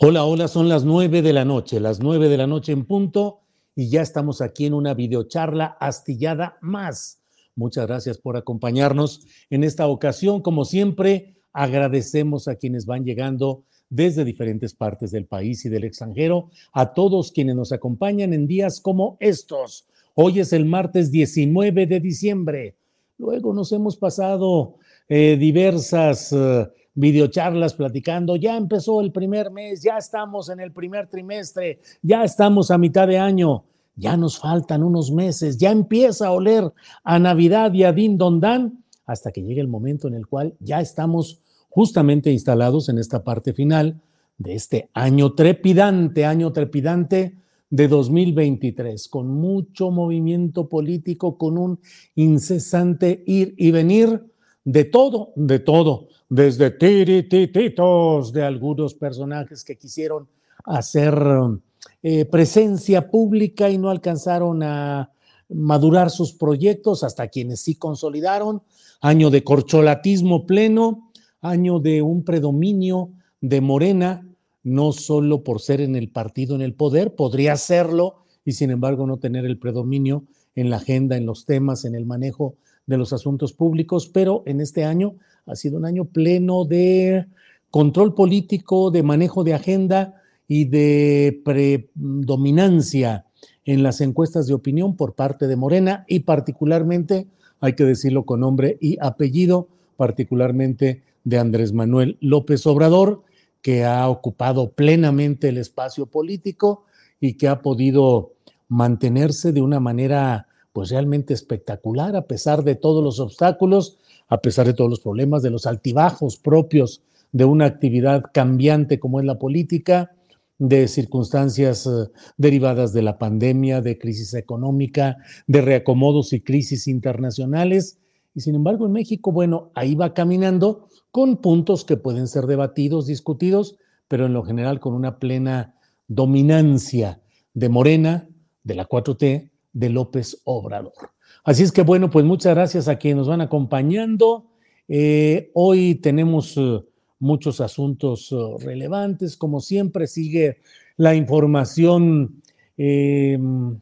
Hola, hola, son las nueve de la noche, las nueve de la noche en punto, y ya estamos aquí en una videocharla astillada más Muchas gracias por acompañarnos en esta ocasión. Como siempre, agradecemos a quienes van llegando desde diferentes partes del país y del extranjero, a todos quienes nos acompañan en días como estos. Hoy es el martes 19 de diciembre. Luego nos hemos pasado eh, diversas eh, videocharlas platicando. Ya empezó el primer mes, ya estamos en el primer trimestre, ya estamos a mitad de año ya nos faltan unos meses, ya empieza a oler a Navidad y a Din Don Dan, hasta que llegue el momento en el cual ya estamos justamente instalados en esta parte final de este año trepidante, año trepidante de 2023, con mucho movimiento político, con un incesante ir y venir de todo, de todo, desde tiritititos de algunos personajes que quisieron hacer eh, presencia pública y no alcanzaron a madurar sus proyectos, hasta quienes sí consolidaron, año de corcholatismo pleno, año de un predominio de Morena, no solo por ser en el partido en el poder, podría serlo y sin embargo no tener el predominio en la agenda, en los temas, en el manejo de los asuntos públicos, pero en este año ha sido un año pleno de control político, de manejo de agenda, y de predominancia en las encuestas de opinión por parte de Morena y particularmente, hay que decirlo con nombre y apellido, particularmente de Andrés Manuel López Obrador, que ha ocupado plenamente el espacio político y que ha podido mantenerse de una manera pues realmente espectacular a pesar de todos los obstáculos, a pesar de todos los problemas, de los altibajos propios de una actividad cambiante como es la política, de circunstancias eh, derivadas de la pandemia, de crisis económica, de reacomodos y crisis internacionales. Y sin embargo, en México, bueno, ahí va caminando con puntos que pueden ser debatidos, discutidos, pero en lo general con una plena dominancia de Morena, de la 4T, de López Obrador. Así es que bueno, pues muchas gracias a quienes nos van acompañando. Eh, hoy tenemos eh, muchos asuntos uh, relevantes. Como siempre, sigue la información em,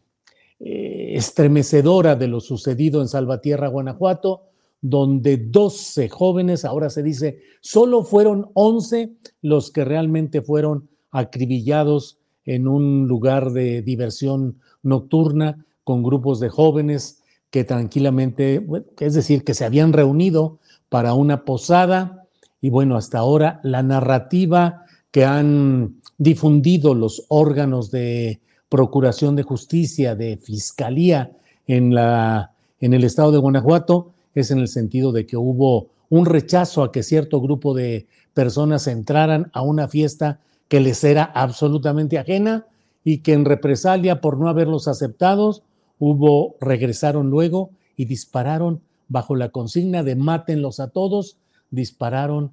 eh, estremecedora de lo sucedido en Salvatierra, Guanajuato, donde 12 jóvenes, ahora se dice, solo fueron 11 los que realmente fueron acribillados en un lugar de diversión nocturna con grupos de jóvenes que tranquilamente, es decir, que se habían reunido para una posada. Y bueno, hasta ahora la narrativa que han difundido los órganos de Procuración de Justicia, de Fiscalía en, la, en el estado de Guanajuato, es en el sentido de que hubo un rechazo a que cierto grupo de personas entraran a una fiesta que les era absolutamente ajena y que en represalia por no haberlos aceptados, hubo, regresaron luego y dispararon bajo la consigna de mátenlos a todos dispararon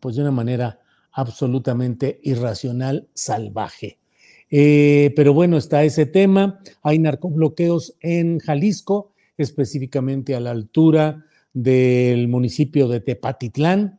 pues de una manera absolutamente irracional, salvaje. Eh, pero bueno, está ese tema. Hay narcobloqueos en Jalisco, específicamente a la altura del municipio de Tepatitlán.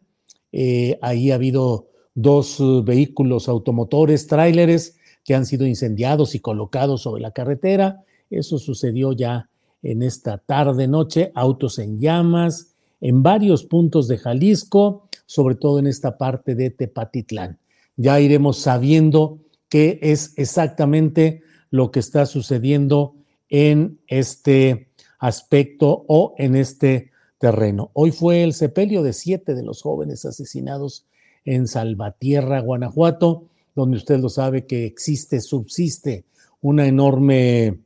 Eh, ahí ha habido dos vehículos automotores, tráileres, que han sido incendiados y colocados sobre la carretera. Eso sucedió ya en esta tarde noche, autos en llamas en varios puntos de Jalisco, sobre todo en esta parte de Tepatitlán. Ya iremos sabiendo qué es exactamente lo que está sucediendo en este aspecto o en este terreno. Hoy fue el sepelio de siete de los jóvenes asesinados en Salvatierra, Guanajuato, donde usted lo sabe que existe, subsiste una enorme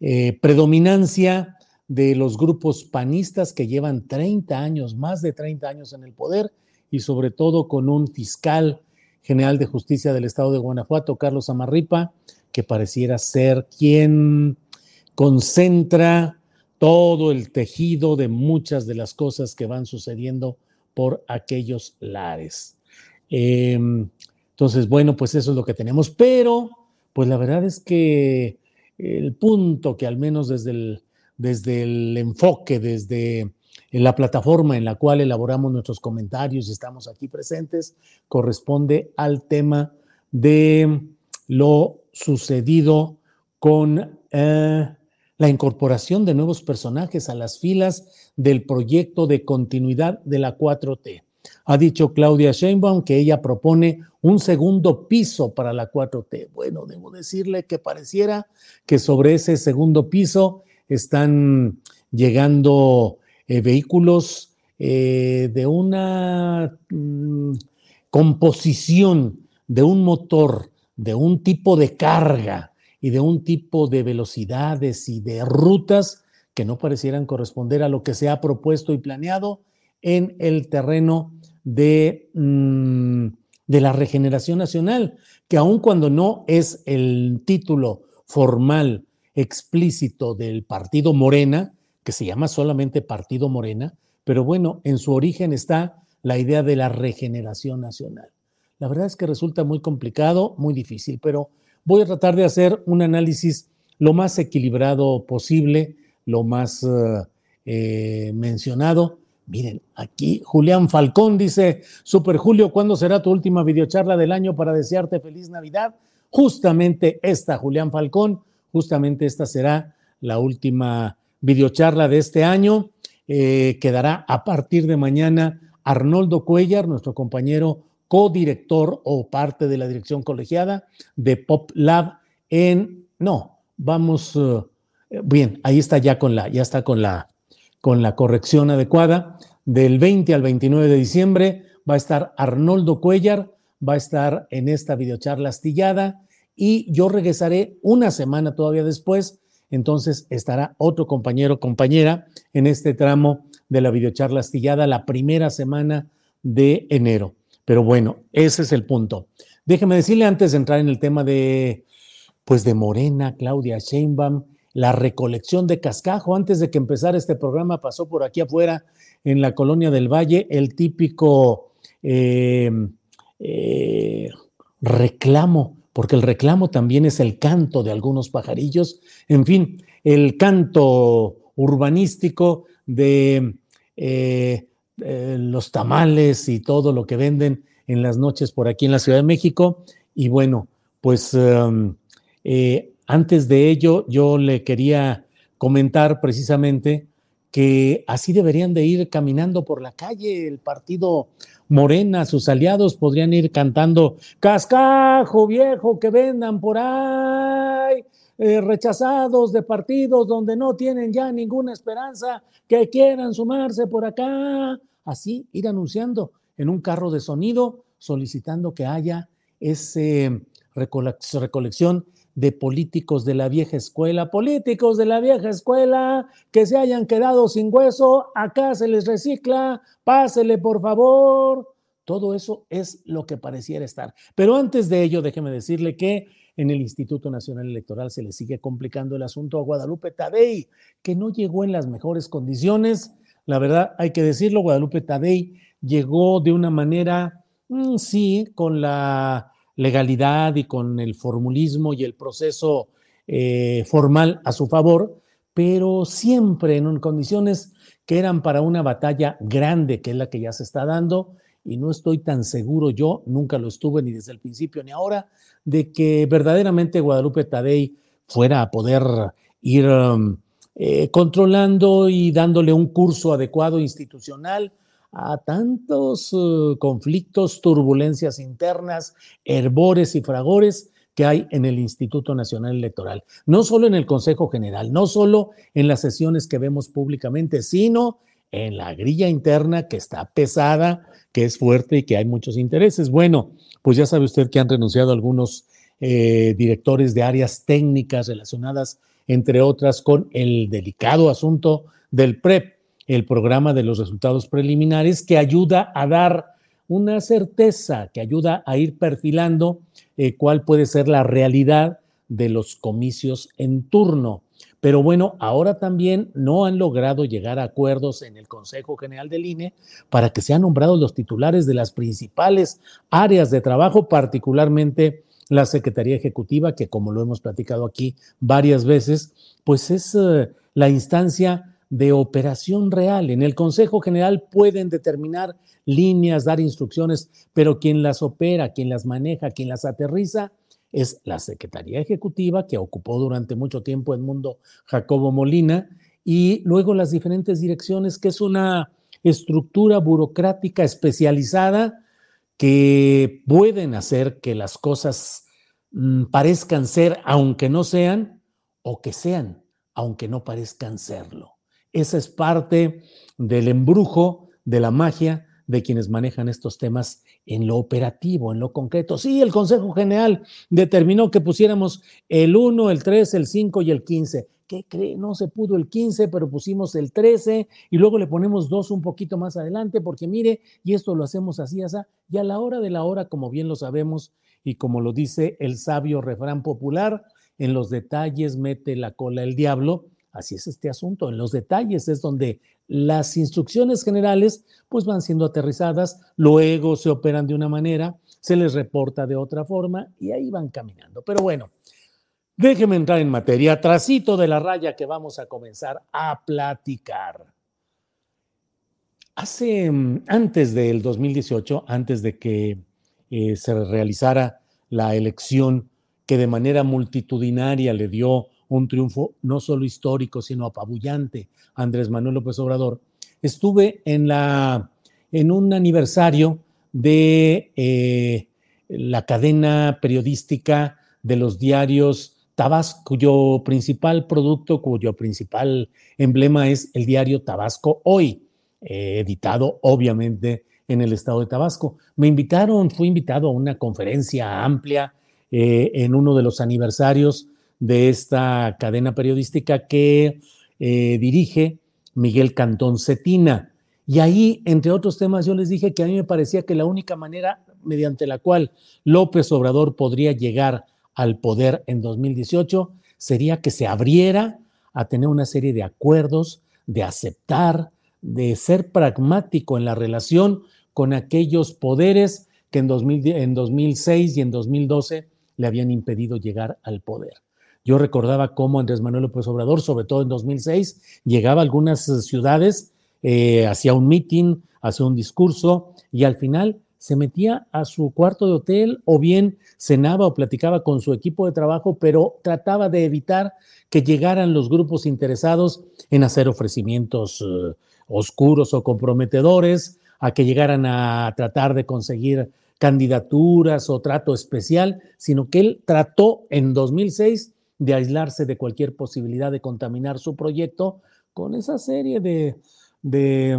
eh, predominancia de los grupos panistas que llevan 30 años, más de 30 años en el poder y sobre todo con un fiscal general de justicia del estado de Guanajuato, Carlos Amarripa, que pareciera ser quien concentra todo el tejido de muchas de las cosas que van sucediendo por aquellos lares. Em, entonces, bueno, pues eso es lo que tenemos, pero pues la verdad es que el punto que al menos desde el, desde el enfoque, desde la plataforma en la cual elaboramos nuestros comentarios y estamos aquí presentes, corresponde al tema de lo sucedido con eh, la incorporación de nuevos personajes a las filas del proyecto de continuidad de la 4T. Ha dicho Claudia Sheinbaum que ella propone un segundo piso para la 4T. Bueno, debo decirle que pareciera que sobre ese segundo piso están llegando eh, vehículos eh, de una mm, composición de un motor, de un tipo de carga y de un tipo de velocidades y de rutas que no parecieran corresponder a lo que se ha propuesto y planeado en el terreno de, mm, de la regeneración nacional, que aun cuando no es el título formal explícito del partido Morena, que se llama solamente Partido Morena, pero bueno, en su origen está la idea de la regeneración nacional. La verdad es que resulta muy complicado, muy difícil, pero voy a tratar de hacer un análisis lo más equilibrado posible, lo más eh, mencionado. Miren, aquí Julián Falcón dice, Super Julio, ¿cuándo será tu última videocharla del año para desearte feliz Navidad? Justamente esta, Julián Falcón, Justamente esta será la última videocharla de este año. Eh, quedará a partir de mañana Arnoldo Cuellar, nuestro compañero codirector o parte de la dirección colegiada de Pop Lab en, no, vamos, eh, bien, ahí está ya con la, ya está con la, con la corrección adecuada. Del 20 al 29 de diciembre va a estar Arnoldo Cuellar, va a estar en esta videocharla astillada y yo regresaré una semana todavía después. Entonces estará otro compañero, compañera en este tramo de la videocharla astillada la primera semana de enero. Pero bueno, ese es el punto. Déjeme decirle antes de entrar en el tema de, pues de Morena, Claudia Sheinbaum, la recolección de cascajo. Antes de que empezara este programa pasó por aquí afuera en la colonia del Valle el típico eh, eh, reclamo porque el reclamo también es el canto de algunos pajarillos, en fin, el canto urbanístico de eh, los tamales y todo lo que venden en las noches por aquí en la Ciudad de México. Y bueno, pues um, antes de ello yo le quería comentar precisamente que así deberían de ir caminando por la calle el partido Morena, sus aliados podrían ir cantando cascajo viejo que vendan por ahí, eh, rechazados de partidos donde no tienen ya ninguna esperanza, que quieran sumarse por acá. Así ir anunciando en un carro de sonido, solicitando que haya esa recolección de políticos de la vieja escuela, políticos de la vieja escuela que se hayan quedado sin hueso, acá se les recicla, pásele por favor. Todo eso es lo que pareciera estar. Pero antes de ello, déjeme decirle que en el Instituto Nacional Electoral se le sigue complicando el asunto a Guadalupe Tadei, que no llegó en las mejores condiciones. La verdad, hay que decirlo, Guadalupe Tadei llegó de una manera, mm, sí, con la legalidad y con el formulismo y el proceso eh, formal a su favor, pero siempre en condiciones que eran para una batalla grande, que es la que ya se está dando, y no estoy tan seguro yo, nunca lo estuve ni desde el principio ni ahora, de que verdaderamente Guadalupe Tadei fuera a poder ir um, eh, controlando y dándole un curso adecuado institucional a tantos uh, conflictos, turbulencias internas, herbores y fragores que hay en el Instituto Nacional Electoral. No solo en el Consejo General, no solo en las sesiones que vemos públicamente, sino en la grilla interna que está pesada, que es fuerte y que hay muchos intereses. Bueno, pues ya sabe usted que han renunciado algunos eh, directores de áreas técnicas relacionadas, entre otras, con el delicado asunto del PREP, el programa de los resultados preliminares, que ayuda a dar una certeza, que ayuda a ir perfilando eh, cuál puede ser la realidad de los comicios en turno. Pero bueno, ahora también no han logrado llegar a acuerdos en el Consejo General del INE para que sean nombrados los titulares de las principales áreas de trabajo, particularmente la Secretaría Ejecutiva, que como lo hemos platicado aquí varias veces, pues es eh, la instancia de operación real. En el Consejo General pueden determinar líneas, dar instrucciones, pero quien las opera, quien las maneja, quien las aterriza, es la Secretaría Ejecutiva, que ocupó durante mucho tiempo el mundo Jacobo Molina, y luego las diferentes direcciones, que es una estructura burocrática especializada que pueden hacer que las cosas mm, parezcan ser, aunque no sean, o que sean, aunque no parezcan serlo. Esa es parte del embrujo, de la magia de quienes manejan estos temas en lo operativo, en lo concreto. Sí, el Consejo General determinó que pusiéramos el 1, el 3, el 5 y el 15. ¿Qué cree? No se pudo el 15, pero pusimos el 13 y luego le ponemos dos un poquito más adelante porque mire, y esto lo hacemos así, así, y a la hora de la hora, como bien lo sabemos y como lo dice el sabio refrán popular, en los detalles mete la cola el diablo. Así es este asunto. En los detalles es donde las instrucciones generales pues van siendo aterrizadas, luego se operan de una manera, se les reporta de otra forma y ahí van caminando. Pero bueno, déjeme entrar en materia, trasito de la raya que vamos a comenzar a platicar. Hace, mm, antes del 2018, antes de que eh, se realizara la elección que de manera multitudinaria le dio un triunfo no solo histórico, sino apabullante Andrés Manuel López Obrador, estuve en, la, en un aniversario de eh, la cadena periodística de los diarios Tabasco, cuyo principal producto, cuyo principal emblema es el diario Tabasco Hoy, eh, editado obviamente en el estado de Tabasco. Me invitaron, fui invitado a una conferencia amplia eh, en uno de los aniversarios de esta cadena periodística que eh, dirige Miguel Cantón Cetina. Y ahí, entre otros temas, yo les dije que a mí me parecía que la única manera mediante la cual López Obrador podría llegar al poder en 2018 sería que se abriera a tener una serie de acuerdos, de aceptar, de ser pragmático en la relación con aquellos poderes que en, en 2006 y en 2012 le habían impedido llegar al poder. Yo recordaba cómo Andrés Manuel López Obrador, sobre todo en 2006, llegaba a algunas ciudades, eh, hacía un meeting, hacía un discurso y al final se metía a su cuarto de hotel o bien cenaba o platicaba con su equipo de trabajo, pero trataba de evitar que llegaran los grupos interesados en hacer ofrecimientos eh, oscuros o comprometedores, a que llegaran a tratar de conseguir candidaturas o trato especial, sino que él trató en 2006 de aislarse de cualquier posibilidad de contaminar su proyecto con esa serie de,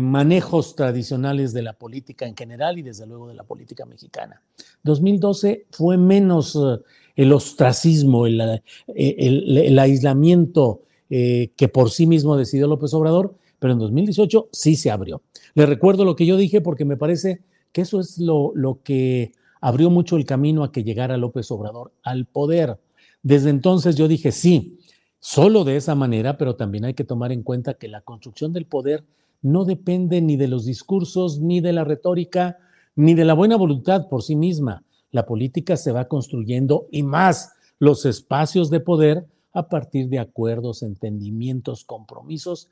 manejos tradicionales de la política en general y desde luego de la política mexicana. 2012 fue menos eh, el ostracismo, el, eh, aislamiento eh, que por sí mismo decidió López Obrador, pero en 2018 sí se abrió. Le recuerdo lo que yo dije porque me parece que eso es lo, lo que abrió mucho el camino a que llegara López Obrador al poder. Desde entonces yo dije, sí, solo de esa manera, pero también hay que tomar en cuenta que la construcción del poder no depende ni de los discursos, ni de la retórica, ni de la buena voluntad por sí misma. La política se va construyendo y más los espacios de poder a partir de acuerdos, entendimientos, compromisos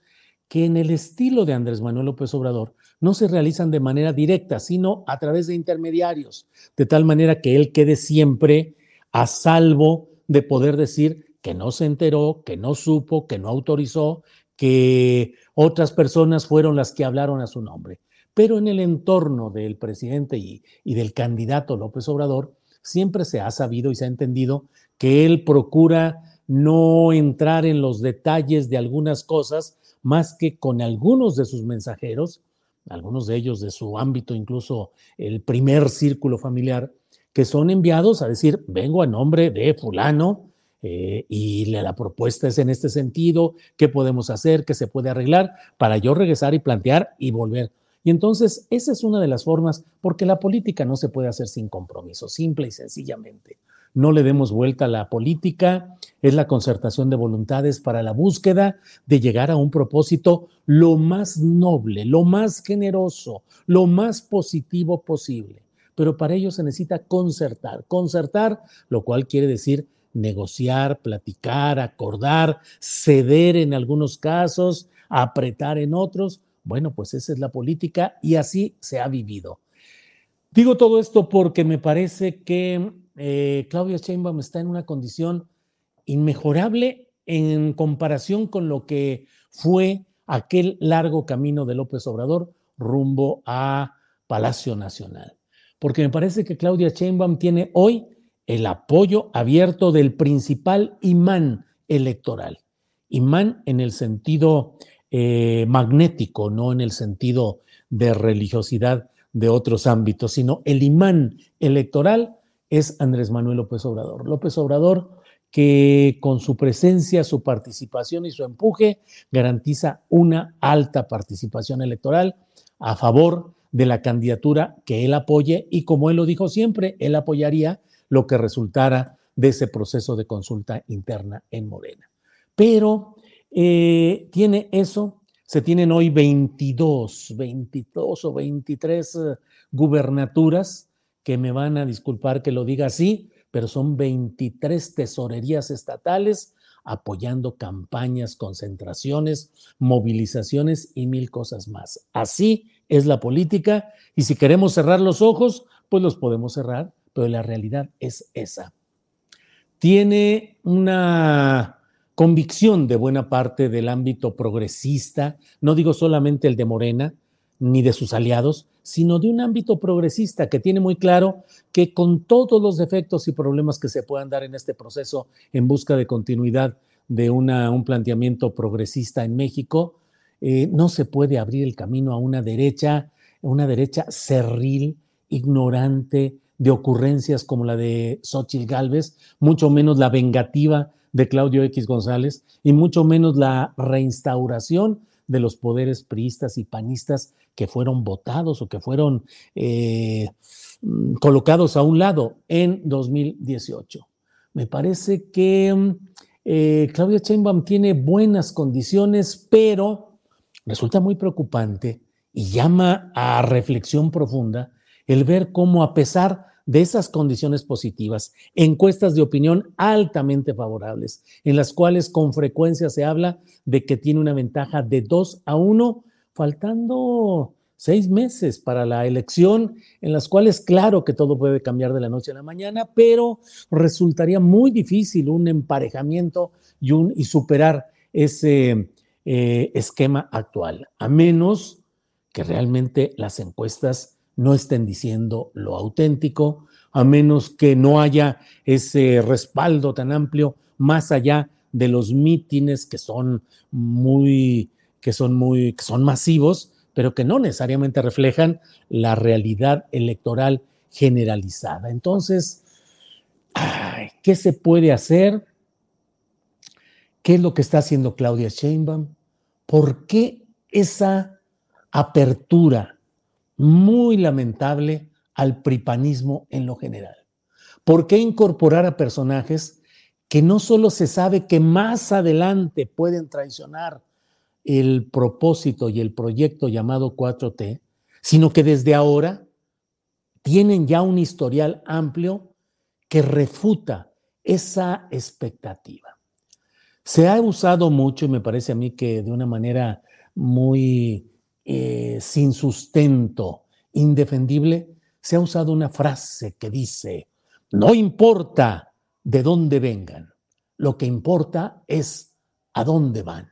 que en el estilo de Andrés Manuel López Obrador no se realizan de manera directa, sino a través de intermediarios, de tal manera que él quede siempre a salvo de poder decir que no se enteró, que no supo, que no autorizó, que otras personas fueron las que hablaron a su nombre. Pero en el entorno del presidente y, y del candidato López Obrador, siempre se ha sabido y se ha entendido que él procura no entrar en los detalles de algunas cosas más que con algunos de sus mensajeros, algunos de ellos de su ámbito, incluso el primer círculo familiar, que son enviados a decir, vengo a nombre de fulano eh, y la propuesta es en este sentido, qué podemos hacer, qué se puede arreglar, para yo regresar y plantear y volver. Y entonces esa es una de las formas, porque la política no se puede hacer sin compromiso, simple y sencillamente no le demos vuelta a la política, es la concertación de voluntades para la búsqueda de llegar a un propósito lo más noble, lo más generoso, lo más positivo posible. Pero para ello se necesita concertar, concertar, lo cual quiere decir negociar, platicar, acordar, ceder en algunos casos, apretar en otros. Bueno, pues esa es la política y así se ha vivido. Digo todo esto porque me parece que eh, Claudia Sheinbaum está en una condición inmejorable en comparación con lo que fue aquel largo camino de López Obrador rumbo a Palacio Nacional. Porque me parece que Claudia Sheinbaum tiene hoy el apoyo abierto del principal imán electoral. Imán en el sentido eh, magnético, no en el sentido de religiosidad de otros ámbitos, sino el imán electoral es Andrés Manuel López Obrador. López Obrador que con su presencia, su participación y su empuje garantiza una alta participación electoral a favor de la candidatura que él apoye y como él lo dijo siempre, él apoyaría lo que resultara de ese proceso de consulta interna en Morena. Pero eh, tiene eso, se tienen hoy 22, 22 o 23 eh, gubernaturas que me van a disculpar que lo diga así, pero son 23 tesorerías estatales apoyando campañas, concentraciones, movilizaciones y mil cosas más. Así es la política y si queremos cerrar los ojos, pues los podemos cerrar, pero la realidad es esa. Tiene una convicción de buena parte del ámbito progresista, no digo solamente el de Morena, ni de sus aliados, sino de un ámbito progresista que tiene muy claro que con todos los defectos y problemas que se puedan dar en este proceso en busca de continuidad de una, un planteamiento progresista en México, eh, no se puede abrir el camino a una derecha, una derecha cerril, ignorante, de ocurrencias como la de Xochitl Gálvez, mucho menos la vengativa de Claudio X González y mucho menos la reinstauración de los poderes priistas y panistas que fueron votados o que fueron eh, mm, colocados a un lado en 2018. Me parece que mm, eh, Claudia Sheinbaum tiene buenas condiciones, pero resulta muy preocupante y llama a reflexión profunda el ver cómo a pesar de esas condiciones positivas, encuestas de opinión altamente favorables, en las cuales con frecuencia se habla de que tiene una ventaja de 2 a 1, faltando seis meses para la elección, en las cuales claro que todo puede cambiar de la noche a la mañana, pero resultaría muy difícil un emparejamiento y, un, y superar ese eh, esquema actual, a menos que realmente las encuestas no estén diciendo lo auténtico, a menos que no haya ese respaldo tan amplio más allá de los mítines que son muy, que son muy, que son masivos, pero que no necesariamente reflejan la realidad electoral generalizada. Entonces, ¿qué se puede hacer? ¿Qué es lo que está haciendo Claudia Sheinbaum? ¿Por qué esa apertura muy lamentable al pripanismo en lo general. ¿Por qué incorporar a personajes que no solo se sabe que más adelante pueden traicionar el propósito y el proyecto llamado 4T, sino que desde ahora tienen ya un historial amplio que refuta esa expectativa. Se ha usado mucho, y me parece a mí que de una manera muy eh, sin sustento, indefendible, se ha usado una frase que dice, no importa de dónde vengan, lo que importa es a dónde van.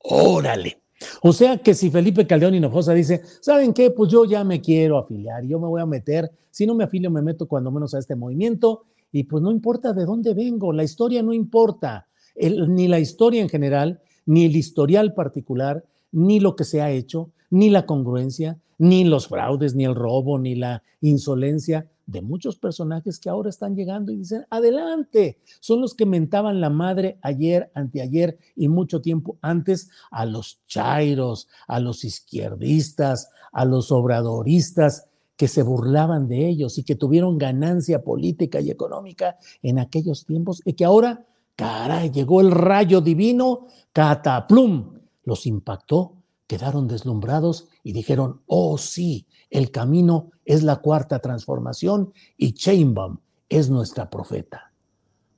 Órale. O sea que si Felipe Caldeón Hinojosa dice, ¿saben qué? Pues yo ya me quiero afiliar, yo me voy a meter, si no me afilio me meto cuando menos a este movimiento y pues no importa de dónde vengo, la historia no importa, ni la historia en general, ni el historial particular, ni lo que se ha hecho, ni la congruencia, ni los fraudes, ni el robo, ni la insolencia de muchos personajes que ahora están llegando y dicen, adelante, son los que mentaban la madre ayer, anteayer y mucho tiempo antes a los chairos, a los izquierdistas, a los obradoristas que se burlaban de ellos y que tuvieron ganancia política y económica en aquellos tiempos y que ahora, caray, llegó el rayo divino, cataplum, los impactó quedaron deslumbrados y dijeron, oh sí, el camino es la cuarta transformación y Chainbaum es nuestra profeta.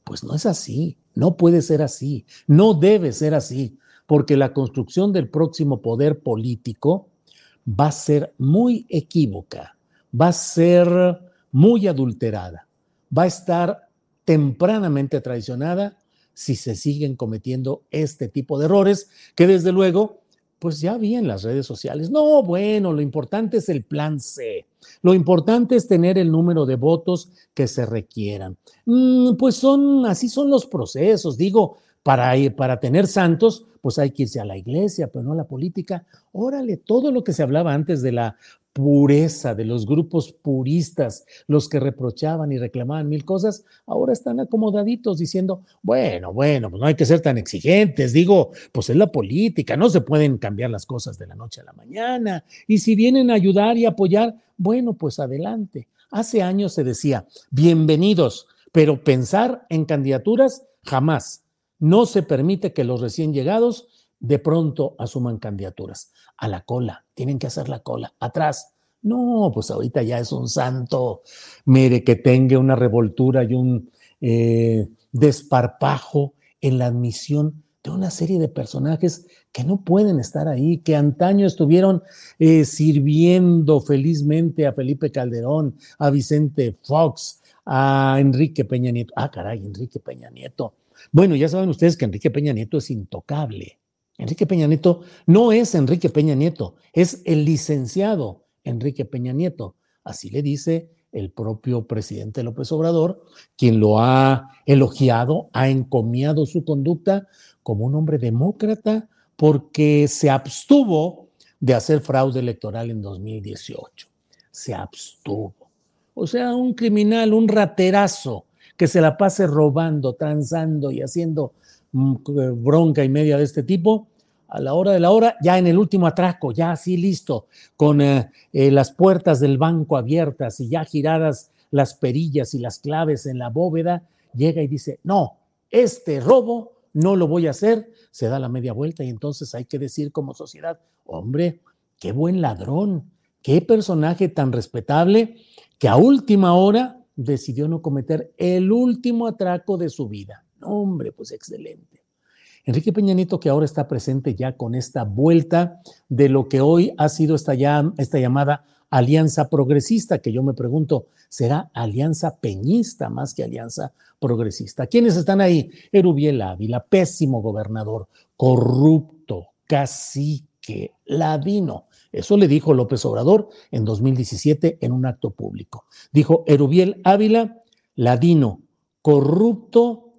Pues no es así, no puede ser así, no debe ser así, porque la construcción del próximo poder político va a ser muy equívoca, va a ser muy adulterada, va a estar tempranamente traicionada si se siguen cometiendo este tipo de errores que desde luego pues ya vi en las redes sociales. No, bueno, lo importante es el plan C. Lo importante es tener el número de votos que se requieran. Mm, pues son, así son los procesos. Digo, para, para tener santos, pues hay que irse a la iglesia, pero no a la política. Órale, todo lo que se hablaba antes de la pureza de los grupos puristas, los que reprochaban y reclamaban mil cosas, ahora están acomodaditos diciendo, bueno, bueno, pues no hay que ser tan exigentes, digo, pues es la política, no se pueden cambiar las cosas de la noche a la mañana, y si vienen a ayudar y apoyar, bueno, pues adelante. Hace años se decía, bienvenidos, pero pensar en candidaturas jamás. No se permite que los recién llegados de pronto asuman candidaturas. A la cola, tienen que hacer la cola, atrás. No, pues ahorita ya es un santo, mire, que tenga una revoltura y un eh, desparpajo en la admisión de una serie de personajes que no pueden estar ahí, que antaño estuvieron eh, sirviendo felizmente a Felipe Calderón, a Vicente Fox, a Enrique Peña Nieto. Ah, caray, Enrique Peña Nieto. Bueno, ya saben ustedes que Enrique Peña Nieto es intocable. Enrique Peña Nieto no es Enrique Peña Nieto, es el licenciado Enrique Peña Nieto. Así le dice el propio presidente López Obrador, quien lo ha elogiado, ha encomiado su conducta como un hombre demócrata porque se abstuvo de hacer fraude electoral en 2018. Se abstuvo. O sea, un criminal, un raterazo que se la pase robando, transando y haciendo bronca y media de este tipo, a la hora de la hora, ya en el último atraco, ya así listo, con eh, eh, las puertas del banco abiertas y ya giradas las perillas y las claves en la bóveda, llega y dice, no, este robo no lo voy a hacer, se da la media vuelta y entonces hay que decir como sociedad, hombre, qué buen ladrón, qué personaje tan respetable que a última hora decidió no cometer el último atraco de su vida. Hombre, pues excelente. Enrique Peña Nieto, que ahora está presente ya con esta vuelta de lo que hoy ha sido esta, esta llamada alianza progresista, que yo me pregunto, ¿será alianza peñista más que alianza progresista? ¿Quiénes están ahí? Erubiel Ávila, pésimo gobernador, corrupto, cacique, ladino. Eso le dijo López Obrador en 2017 en un acto público. Dijo Erubiel Ávila, ladino, corrupto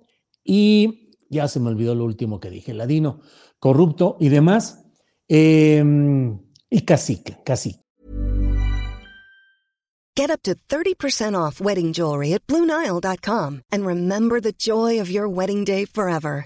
y ya se me olvidó lo último que dije, ladino, corrupto y demás, eh, y cacique, cacique. Get up to 30% off wedding jewelry at BlueNile.com and remember the joy of your wedding day forever.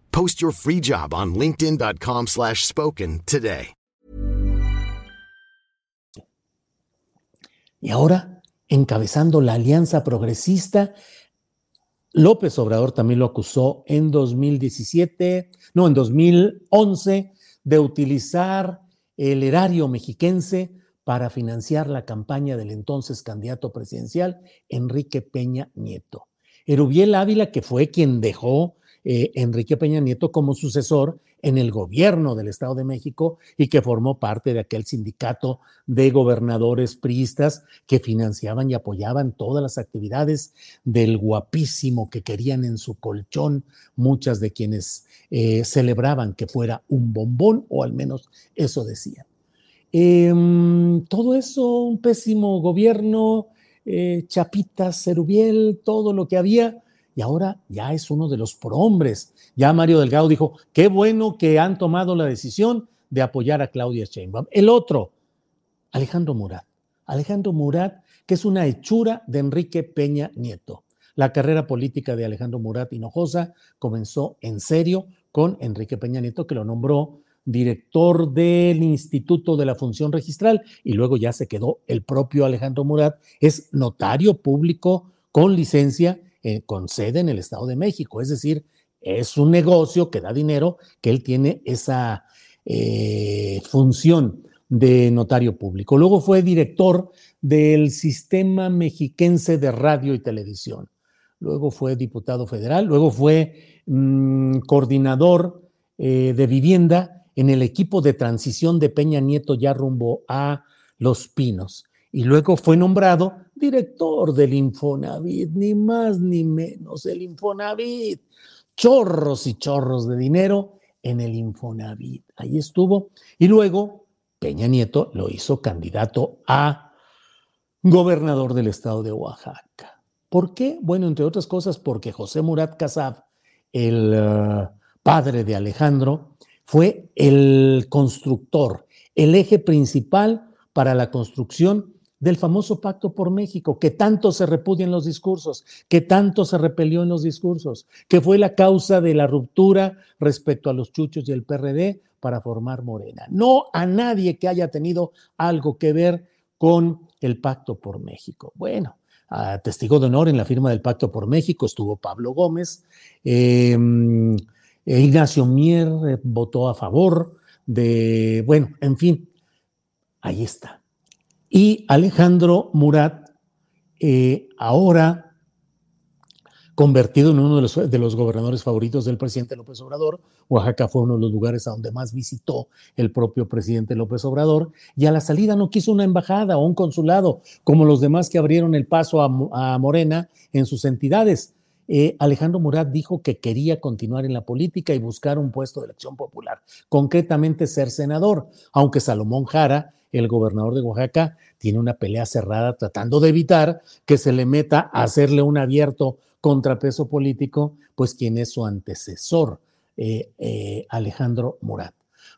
Post your free job on linkedin.com/spoken slash spoken today. Y ahora, encabezando la alianza progresista, López Obrador también lo acusó en 2017, no, en 2011, de utilizar el erario mexiquense para financiar la campaña del entonces candidato presidencial, Enrique Peña Nieto. Erubiel Ávila, que fue quien dejó eh, Enrique Peña Nieto como sucesor en el gobierno del Estado de México y que formó parte de aquel sindicato de gobernadores priistas que financiaban y apoyaban todas las actividades del guapísimo que querían en su colchón muchas de quienes eh, celebraban que fuera un bombón, o al menos eso decían. Em, todo eso, un pésimo gobierno, eh, Chapitas, Cerubiel, todo lo que había, y ahora ya es uno de los prohombres. Ya Mario Delgado dijo, qué bueno que han tomado la decisión de apoyar a Claudia Sheinbaum. El otro, Alejandro Murat. Alejandro Murat, que es una hechura de Enrique Peña Nieto. La carrera política de Alejandro Murat Hinojosa comenzó en serio con Enrique Peña Nieto, que lo nombró director del Instituto de la Función Registral y luego ya se quedó el propio Alejandro Murat, es notario público con licencia, eh, con sede en el Estado de México, es decir, es un negocio que da dinero, que él tiene esa eh, función de notario público. Luego fue director del Sistema Mexiquense de Radio y Televisión. Luego fue diputado federal, luego fue mmm, coordinador eh, de vivienda en el equipo de transición de Peña Nieto ya rumbo a Los Pinos. Y luego fue nombrado director del Infonavit, ni más ni menos, el Infonavit. Chorros y chorros de dinero en el Infonavit. Ahí estuvo. Y luego Peña Nieto lo hizo candidato a gobernador del estado de Oaxaca. ¿Por qué? Bueno, entre otras cosas, porque José Murat Casab, el uh, padre de Alejandro, fue el constructor, el eje principal para la construcción del famoso Pacto por México, que tanto se repudia en los discursos, que tanto se repelió en los discursos, que fue la causa de la ruptura respecto a los chuchos y el PRD para formar Morena. No a nadie que haya tenido algo que ver con el Pacto por México. Bueno, a testigo de honor en la firma del Pacto por México estuvo Pablo Gómez. Eh, eh, Ignacio Mier eh, votó a favor de, bueno, en fin, ahí está. Y Alejandro Murat, eh, ahora convertido en uno de los, gobernadores favoritos del presidente López Obrador. Oaxaca fue uno de los lugares a donde más visitó el propio presidente López Obrador y a la salida no quiso una embajada o un consulado como los demás que abrieron el paso a Morena en sus entidades eh, Alejandro Murat dijo que quería continuar en la política y buscar un puesto de elección popular, concretamente ser senador, aunque Salomón Jara, el gobernador de Oaxaca, tiene una pelea cerrada tratando de evitar que se le meta a hacerle un abierto contrapeso político, pues quien es su antecesor, eh, eh, Alejandro Murat.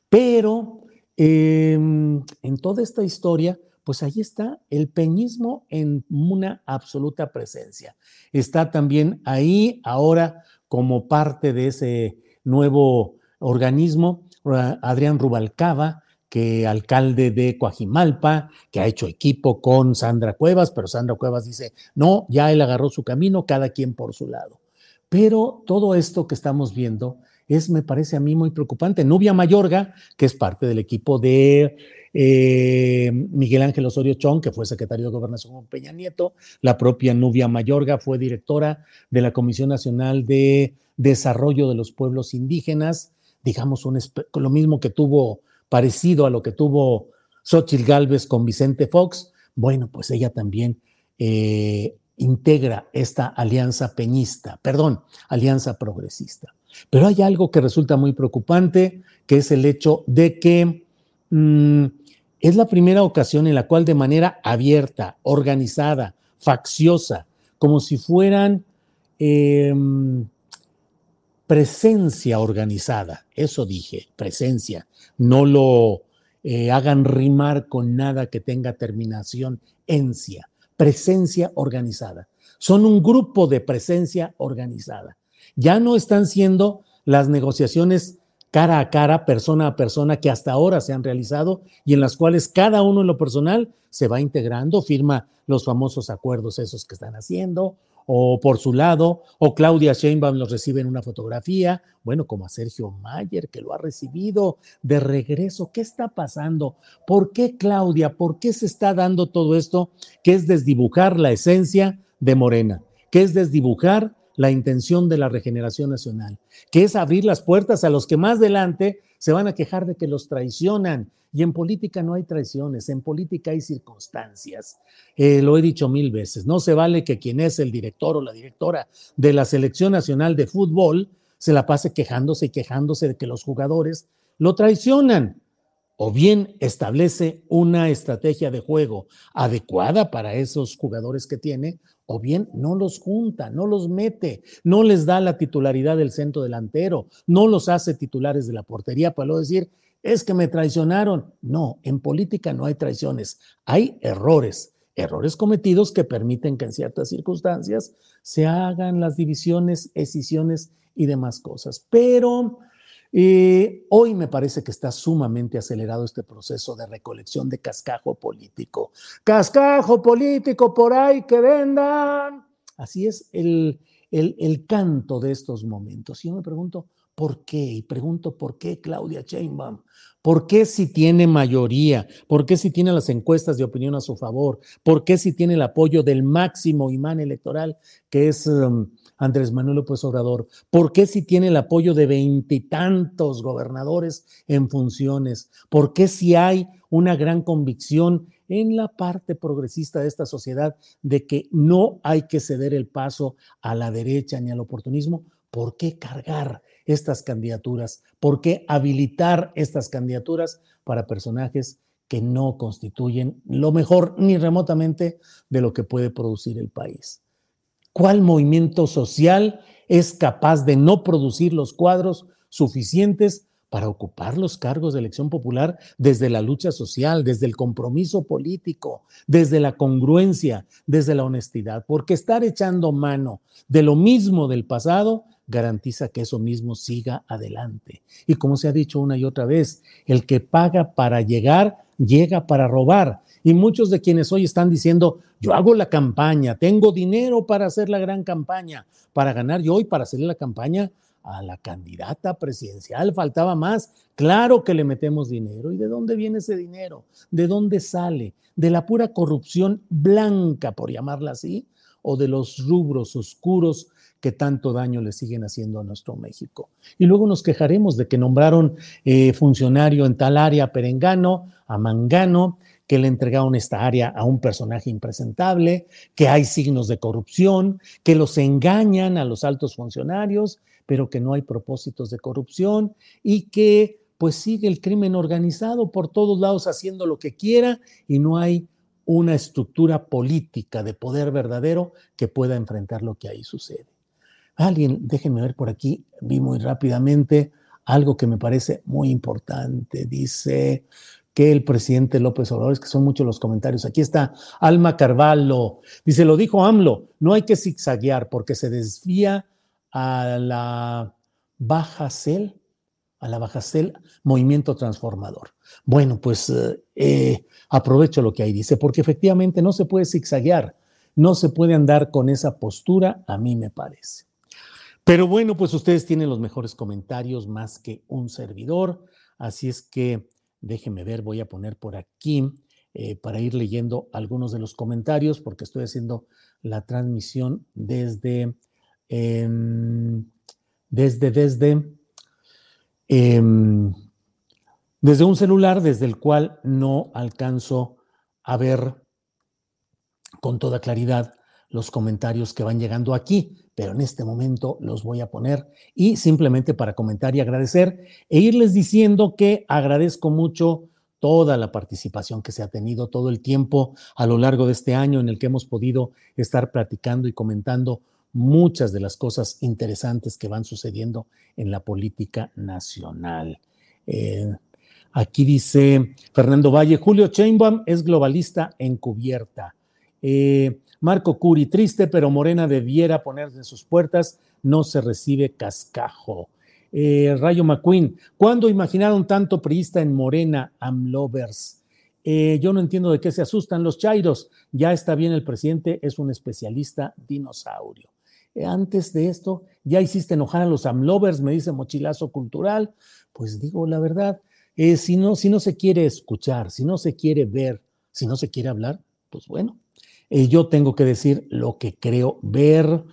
Pero eh, en toda esta historia, pues ahí está el peñismo en una absoluta presencia. Está también ahí ahora como parte de ese nuevo organismo Adrián Rubalcaba, que alcalde de Coajimalpa, que ha hecho equipo con Sandra Cuevas, pero Sandra Cuevas dice, no, ya él agarró su camino, cada quien por su lado. Pero todo esto que estamos viendo es, me parece a mí, muy preocupante. Nubia Mayorga, que es parte del equipo de eh, Miguel Ángel Osorio Chong, que fue secretario de Gobernación con Peña Nieto, la propia Nubia Mayorga fue directora de la Comisión Nacional de Desarrollo de los Pueblos Indígenas, digamos, un, lo mismo que tuvo, parecido a lo que tuvo Xochitl Galvez con Vicente Fox, bueno, pues ella también eh, integra esta alianza peñista, perdón, alianza progresista. Pero hay algo que resulta muy preocupante, que es el hecho de que mm, es la primera ocasión en la cual de manera abierta, organizada, facciosa, como si fueran em, presencia organizada, eso dije, presencia, no lo eh, hagan rimar con nada que tenga terminación encia, presencia organizada. Son un grupo de presencia organizada. Ya no están siendo las negociaciones cara a cara, persona a persona, que hasta ahora se han realizado y en las cuales cada uno en lo personal se va integrando, firma los famosos acuerdos esos que están haciendo, o por su lado, o Claudia Sheinbaum los recibe en una fotografía, bueno, como a Sergio Mayer, que lo ha recibido de regreso. ¿Qué está pasando? ¿Por qué Claudia? ¿Por qué se está dando todo esto que es desdibujar la esencia de Morena? que es desdibujar la intención de la regeneración nacional? que es abrir las puertas a los que más adelante se van a quejar de que los traicionan y en política no hay traiciones, en política hay circunstancias. Eh, lo he dicho mil veces, no se vale que quien es el director o la directora de la Selección Nacional de Fútbol se la pase quejándose y quejándose de que los jugadores lo traicionan. O bien establece una estrategia de juego adecuada para esos jugadores que tiene, o bien no los junta, no los mete, no les da la titularidad del centro delantero, no los hace titulares de la portería para luego decir, es que me traicionaron. No, en política no hay traiciones, hay errores, errores cometidos que permiten que en ciertas circunstancias se hagan las divisiones, escisiones y demás cosas. Pero eh, hoy me parece que está sumamente acelerado este proceso de recolección de cascajo político. Cascajo político por ahí que vendan. Así es el, el, el canto de estos momentos. Y yo me pregunto, ¿Por qué? Y pregunto, ¿por qué Claudia Sheinbaum? ¿Por qué si tiene mayoría? ¿Por qué si tiene las encuestas de opinión a su favor? ¿Por qué si tiene el apoyo del máximo imán electoral que es um, Andrés Manuel López Obrador? ¿Por qué si tiene el apoyo de veintitantos gobernadores en funciones? ¿Por qué si hay una gran convicción en la parte progresista de esta sociedad de que no hay que ceder el paso a la derecha ni al oportunismo? ¿Por qué cargar estas candidaturas? ¿Por qué habilitar estas candidaturas para personajes que no constituyen lo mejor ni remotamente de lo que puede producir el país? ¿Cuál movimiento social es capaz de no producir los cuadros suficientes para ocupar los cargos de elección popular desde la lucha social, desde el compromiso político, desde la congruencia, desde la honestidad, porque estar echando mano de lo mismo del pasado garantiza que eso mismo siga adelante. Y como se ha dicho una y otra vez, el que paga para llegar, llega para robar. Y muchos de quienes hoy están diciendo, yo hago la campaña, tengo dinero para hacer la gran campaña, para ganar yo hoy, para hacer la campaña a la candidata presidencial, faltaba más. Claro que le metemos dinero. ¿Y de dónde viene ese dinero? ¿De dónde sale? ¿De la pura corrupción blanca, por llamarla así? ¿O de los rubros oscuros que tanto daño le siguen haciendo a nuestro México. Y luego nos quejaremos de que nombraron eh, funcionario en tal área Perengano, a Mangano, que le entregaron esta área a un personaje impresentable, que hay signos de corrupción, que los engañan a los altos funcionarios, pero que no hay propósitos de corrupción y que pues sigue el crimen organizado por todos lados haciendo lo que quiera y no hay una estructura política de poder verdadero que pueda enfrentar lo que ahí sucede. Alguien, déjenme ver por aquí, vi muy rápidamente algo que me parece muy importante. Dice que el presidente López Obrador, es que son muchos los comentarios. Aquí está Alma Carvalho. Dice, lo dijo AMLO, no hay que zigzaguear porque se desvía a la baja cel, a la baja cel movimiento transformador. Bueno, pues eh, eh, aprovecho lo que ahí dice, porque efectivamente no se puede zigzaguear, no se puede andar con esa postura, a mí me parece. Pero bueno, pues ustedes tienen los mejores comentarios más que un servidor. Así es que déjenme ver, voy a poner por aquí eh, para ir leyendo algunos de los comentarios, porque estoy haciendo la transmisión desde, em, desde, desde, em, desde un celular desde el cual no alcanzo a ver con toda claridad los comentarios que van llegando aquí pero en este momento los voy a poner y simplemente para comentar y agradecer e irles diciendo que agradezco mucho toda la participación que se ha tenido, todo el tiempo a lo largo de este año en el que hemos podido estar platicando y comentando muchas de las cosas interesantes que van sucediendo en la política nacional. Eh, aquí dice Fernando Valle, Julio Chainbaum es globalista encubierta. Eh, Marco Curi, triste, pero Morena debiera ponerse en sus puertas, no se recibe cascajo. Eh, Rayo McQueen, ¿cuándo imaginaron tanto priista en Morena, Amlovers? Eh, yo no entiendo de qué se asustan los chairos. Ya está bien, el presidente es un especialista dinosaurio. Eh, antes de esto, ya hiciste enojar a los Amlovers, me dice mochilazo cultural. Pues digo la verdad, si, no, si no se quiere escuchar, si no se quiere ver, si no se quiere hablar, pues bueno, yo tengo que decir lo que creo ver.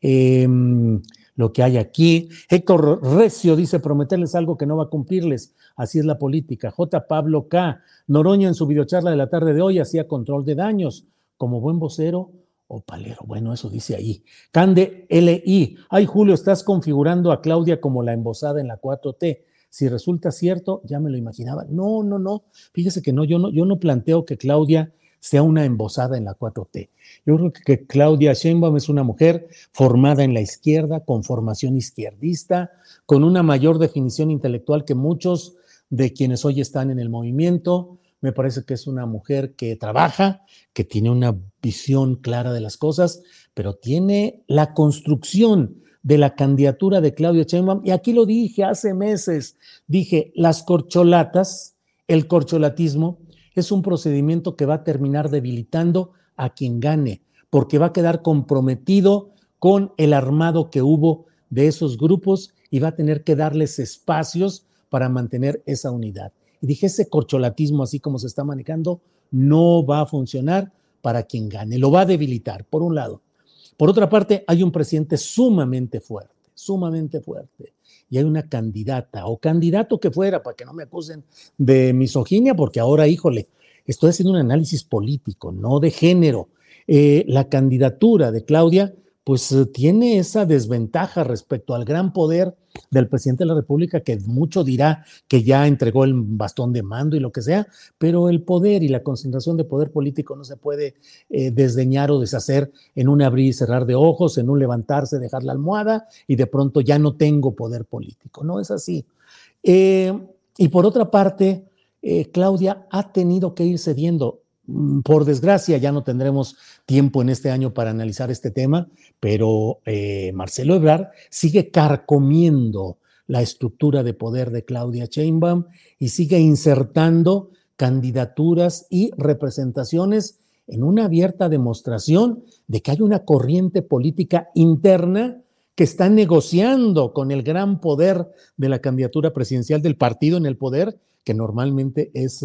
Em, lo que hay aquí. Héctor Recio dice prometerles algo que no va a cumplirles. Así es la política. J. Pablo K. Noroña en su videocharla de la tarde de hoy hacía control de daños. Como buen vocero o palero. Bueno, eso dice ahí. Cande LI. Ay, Julio, estás configurando a Claudia como la embosada en la 4T. Si resulta cierto, ya me lo imaginaba. No, no, no. Fíjese que no, yo no, yo no planteo que Claudia sea una embosada en la 4T. Yo creo que Claudia Sheinbaum es una mujer formada en la izquierda, con formación izquierdista, con una mayor definición intelectual que muchos de quienes hoy están en el movimiento. Me parece que es una mujer que trabaja, que tiene una visión clara de las cosas, pero tiene la construcción de la candidatura de Claudia Sheinbaum. Y aquí lo dije hace meses, dije, las corcholatas, el corcholatismo, es un procedimiento que va a terminar debilitando a quien gane, porque va a quedar comprometido con el armado que hubo de esos grupos y va a tener que darles espacios para mantener esa unidad. Y dije, ese corcholatismo así como se está manejando no va a funcionar para quien gane, lo va a debilitar, por un lado. Por otra parte, hay un presidente sumamente fuerte, sumamente fuerte. Y hay una candidata o candidato que fuera, para que no me acusen de misoginia, porque ahora, híjole, estoy haciendo un análisis político, no de género. Eh, la candidatura de Claudia, pues eh, tiene esa desventaja respecto al gran poder del presidente de la República, que mucho dirá que ya entregó el bastón de mando y lo que sea, pero el poder y la concentración de poder político no se puede eh, desdeñar o deshacer en un abrir y cerrar de ojos, en un levantarse, dejar la almohada y de pronto ya no tengo poder político. No es así. y por otra parte, eh, Claudia ha tenido que ir cediendo. Mm, por desgracia, ya no tendremos tiempo en este año para analizar este tema, pero eh, Marcelo Ebrard sigue carcomiendo la estructura de poder de Claudia Sheinbaum y sigue insertando candidaturas y representaciones en una abierta demostración de que hay una corriente política interna que está negociando con el gran poder de la candidatura presidencial del partido en el poder que normalmente es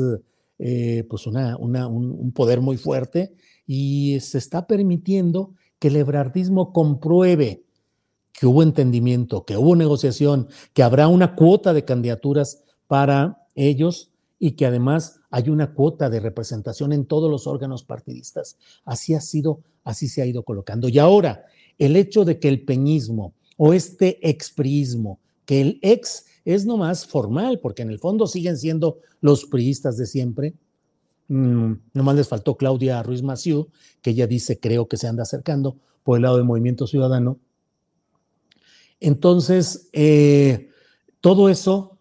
eh, pues una, un, poder muy fuerte y se está permitiendo que el ebrardismo compruebe que hubo entendimiento, que hubo negociación, que habrá una cuota de candidaturas para ellos y que además hay una cuota de representación en todos los órganos partidistas. Así ha sido, así se ha ido colocando. Y ahora, el hecho de que el peñismo o este expriismo, que el ex es nomás formal, porque en el fondo siguen siendo los priistas de siempre. Mm, nomás les faltó Claudia Ruiz Maciú, que ella dice, creo que se anda acercando por el lado del movimiento ciudadano. Entonces, eh, todo eso,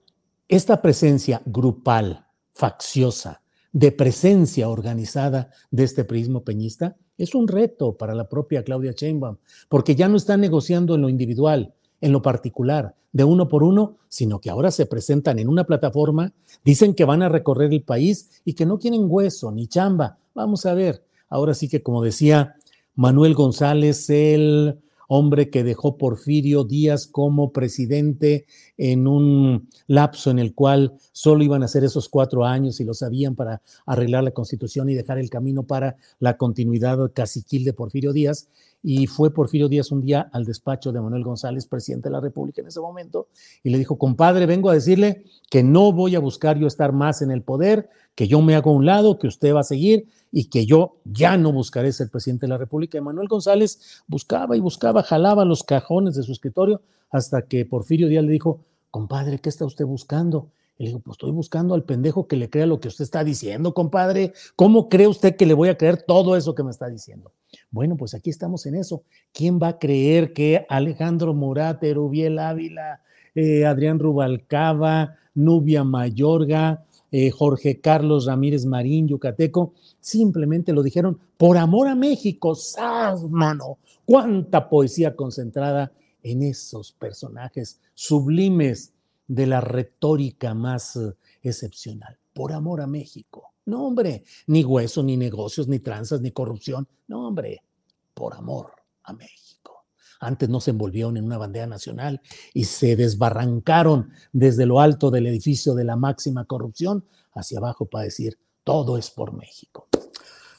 esta presencia grupal, facciosa, de presencia organizada de este prismo peñista, es un reto para la propia Claudia Sheinbaum, porque ya no está negociando en lo individual, en lo particular, de uno por uno, sino que ahora se presentan en una plataforma, dicen que van a recorrer el país y que no tienen hueso ni chamba. Vamos a ver, ahora sí que como decía Manuel González, el hombre que dejó Porfirio Díaz como presidente en un lapso en el cual solo iban a ser esos cuatro años y lo sabían para arreglar la constitución y dejar el camino para la continuidad caciquil de Porfirio Díaz. Y fue Porfirio Díaz un día al despacho de Manuel González, presidente de la República en ese momento, y le dijo, compadre, vengo a decirle que no voy a buscar yo estar más en el poder, que yo me hago a un lado, que usted va a seguir y que yo ya no buscaré ser presidente de la República. Manuel González buscaba y buscaba, jalaba los cajones de su escritorio hasta que Porfirio Díaz le dijo, compadre, ¿qué está usted buscando? Y le digo, pues estoy buscando al pendejo que le crea lo que usted está diciendo, compadre. ¿Cómo cree usted que le voy a creer todo eso que me está diciendo? Bueno, pues aquí estamos en eso. ¿Quién va a creer que Alejandro Murat, Erubiel Ávila, eh, Adrián Rubalcaba, Nubia Mayorga, eh, Jorge Carlos Ramírez Marín, yucateco, simplemente lo dijeron por amor a México, ¡sas, mano! ¡Cuánta poesía concentrada en esos personajes sublimes de la retórica más eh, excepcional! Por amor a México. No, hombre, ni hueso, ni negocios, ni tranzas, ni corrupción. No, hombre, por amor a México. Antes no se envolvieron en una bandera nacional y se desbarrancaron desde lo alto del edificio de la máxima corrupción hacia abajo para decir, todo es por México.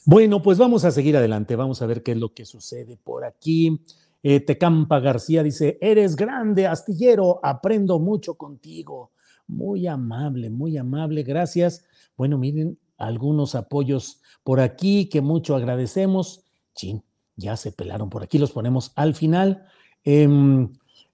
Bueno, pues vamos a seguir adelante, vamos a ver qué es lo que sucede por aquí. Eh, Tecampa García dice, eres grande, astillero, aprendo mucho contigo. Muy amable, muy amable, gracias. Bueno, miren, algunos apoyos por aquí que mucho agradecemos. Chin, ya se pelaron por aquí, los ponemos al final. Eh,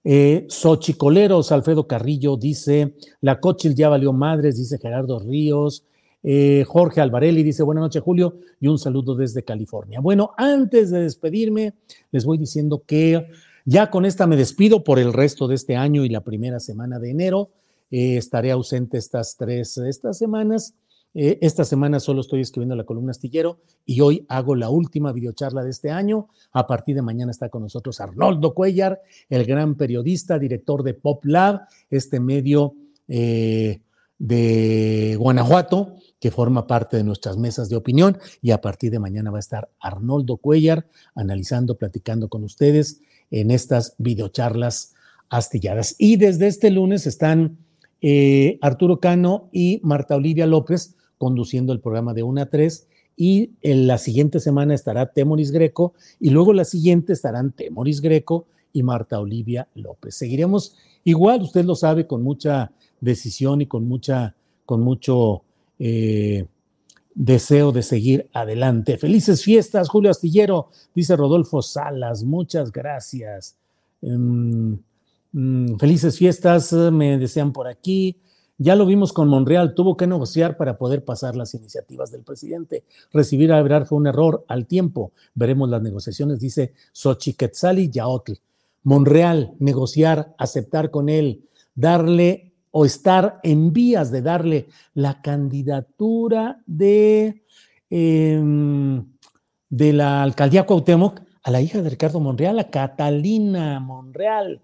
eh, Xochicoleros, Alfredo Carrillo dice, la Cochil ya valió madres, dice Gerardo Ríos. Eh, Jorge Alvarelli dice, buenas noches Julio y un saludo desde California. Bueno, antes de despedirme, les voy diciendo que ya con esta me despido por el resto de este año y la primera semana de enero. Eh, estaré ausente estas tres, estas semanas eh, esta semana solo estoy escribiendo la columna astillero y hoy hago la última videocharla de este año. A partir de mañana está con nosotros Arnoldo Cuellar, el gran periodista, director de Pop Lab, este medio eh, de Guanajuato que forma parte de nuestras mesas de opinión y a partir de mañana va a estar Arnoldo Cuellar analizando, platicando con ustedes en estas videocharlas astilladas. Y desde este lunes están eh, Arturo Cano y Marta Olivia López conduciendo el programa de 1 a 3 y en la siguiente semana estará Temoris Greco y luego la siguiente estarán Temoris Greco y Marta Olivia López. Seguiremos igual, usted lo sabe, con mucha decisión y con mucha, con mucho eh, deseo de seguir adelante. Felices fiestas, Julio Astillero, dice Rodolfo Salas, muchas gracias. Mm, mm, felices fiestas, me desean por aquí. Ya lo vimos con Monreal, tuvo que negociar para poder pasar las iniciativas del presidente. Recibir a Ebrard fue un error al tiempo. Veremos las negociaciones, dice Xochiquetzali Yaotl. Monreal, negociar, aceptar con él, darle o estar en vías de darle la candidatura de, em, de la alcaldía Cuauhtémoc a la hija de Ricardo Monreal, a Catalina Monreal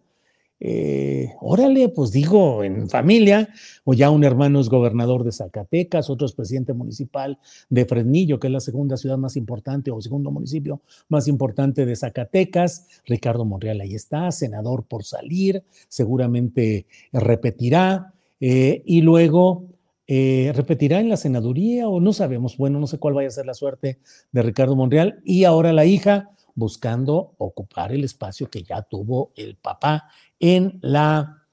eh, órale, pues digo, en familia, o ya un hermano es gobernador de Zacatecas, otro es presidente municipal de Fresnillo, que es la segunda ciudad más importante o segundo municipio más importante de Zacatecas. Ricardo Monreal ahí está, senador por salir, seguramente repetirá, eh, y luego eh, repetirá en la senaduría o no sabemos, bueno, no sé cuál vaya a ser la suerte de Ricardo Monreal, y ahora la hija buscando ocupar el espacio que ya tuvo el papá en la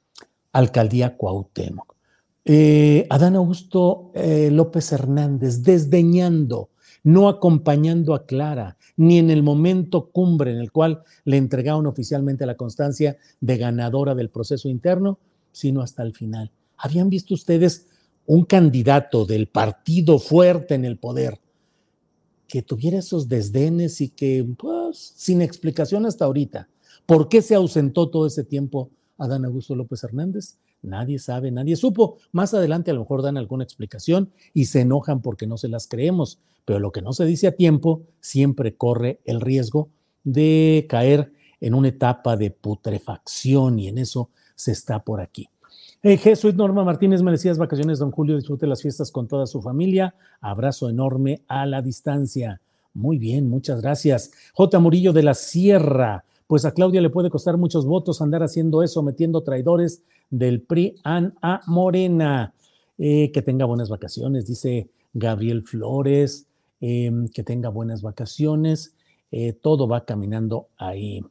alcaldía Cuauhtémoc. Eh, Adán Augusto eh, López Hernández desdeñando, no acompañando a Clara, ni en el momento cumbre en el cual le entregaron oficialmente la constancia de ganadora del proceso interno, sino hasta el final. ¿Habían visto ustedes un candidato del partido fuerte en el poder que tuviera esos desdenes y que, pues, sin explicación hasta ahorita, ¿Por qué se ausentó todo ese tiempo Adán Augusto López Hernández? Nadie sabe, nadie supo. Más adelante a lo mejor dan alguna explicación y se enojan porque no se las creemos, pero lo que no se dice a tiempo siempre corre el riesgo de caer en una etapa de putrefacción y en eso se está por aquí. Hey, Jesús Norma Martínez, merecidas vacaciones, don Julio. Disfrute las fiestas con toda su familia. Abrazo enorme a la distancia. Muy bien, muchas gracias. J. Murillo de la Sierra pues a Claudia le puede costar muchos votos andar haciendo eso, metiendo traidores del PRI a Morena. Eh, que tenga buenas vacaciones, dice Gabriel Flores, em, que tenga buenas vacaciones. Eh, todo va caminando ahí.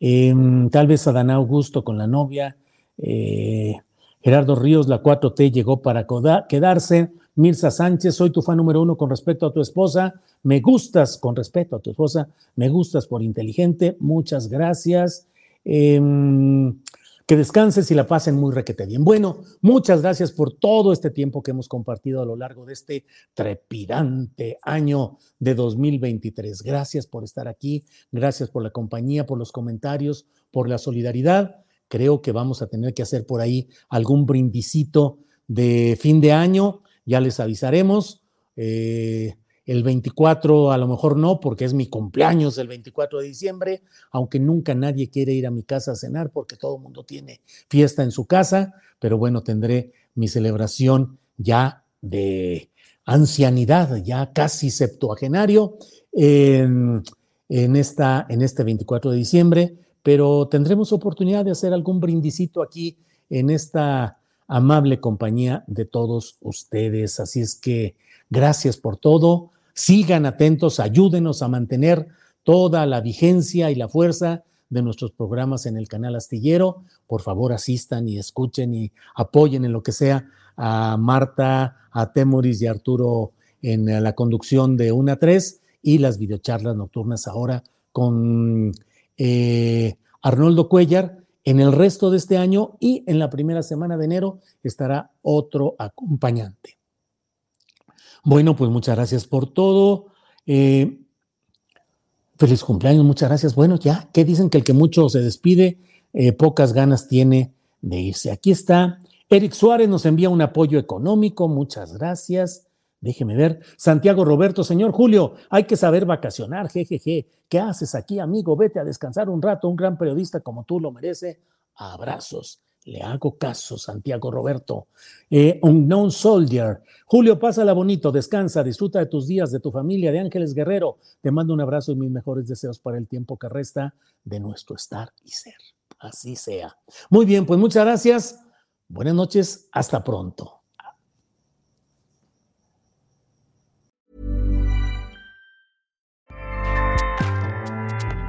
Em, tal vez Adán Augusto con la novia. Eh, Gerardo Ríos, la 4T llegó para quedarse. Mirza Sánchez, soy tu fan número uno con respecto a tu esposa. Me gustas con respeto a tu esposa. Me gustas por inteligente. Muchas gracias. Em, Que descanses y la pasen muy requete bien. Bueno, muchas gracias por todo este tiempo que hemos compartido a lo largo de este trepidante año de 2023. Gracias por estar aquí, gracias por la compañía, por los comentarios, por la solidaridad. Creo que vamos a tener que hacer por ahí algún brindicito de fin de año, ya les avisaremos. Eh, el 24 a lo mejor no, porque es mi cumpleaños el 24 de diciembre, aunque nunca nadie quiere ir a mi casa a cenar porque todo el mundo tiene fiesta en su casa, pero bueno, tendré mi celebración ya de ancianidad, ya casi septuagenario, en, esta, en este 24 de diciembre, pero tendremos oportunidad de hacer algún brindicito aquí en esta amable compañía de todos ustedes. Así es que gracias por todo. Sigan atentos, ayúdenos a mantener toda la vigencia y la fuerza de nuestros programas en el canal Astillero. Por favor, asistan y escuchen y apoyen en lo que sea a Marta, a Temoris y a Arturo en la conducción de 1 a 3 y las videocharlas nocturnas ahora con eh, Arnoldo Cuellar. En el resto de este año y en la primera semana de enero estará otro acompañante. Bueno, pues muchas gracias por todo. Eh, feliz cumpleaños, muchas gracias. Bueno, ya, ¿qué dicen que el que mucho se despide, eh, pocas ganas tiene de irse? Aquí está. Eric Suárez nos envía un apoyo económico, muchas gracias. Déjeme ver. Santiago Roberto, señor Julio, hay que saber vacacionar, jejeje. ¿Qué haces aquí, amigo? Vete a descansar un rato, un gran periodista como tú lo merece. Abrazos. Le hago caso, Santiago Roberto. Eh, Unknown Soldier. Julio, pásala bonito, descansa, disfruta de tus días, de tu familia, de Ángeles Guerrero. Te mando un abrazo y mis mejores deseos para el tiempo que resta de nuestro estar y ser. Así sea. Muy bien, pues muchas gracias. Buenas noches, hasta pronto.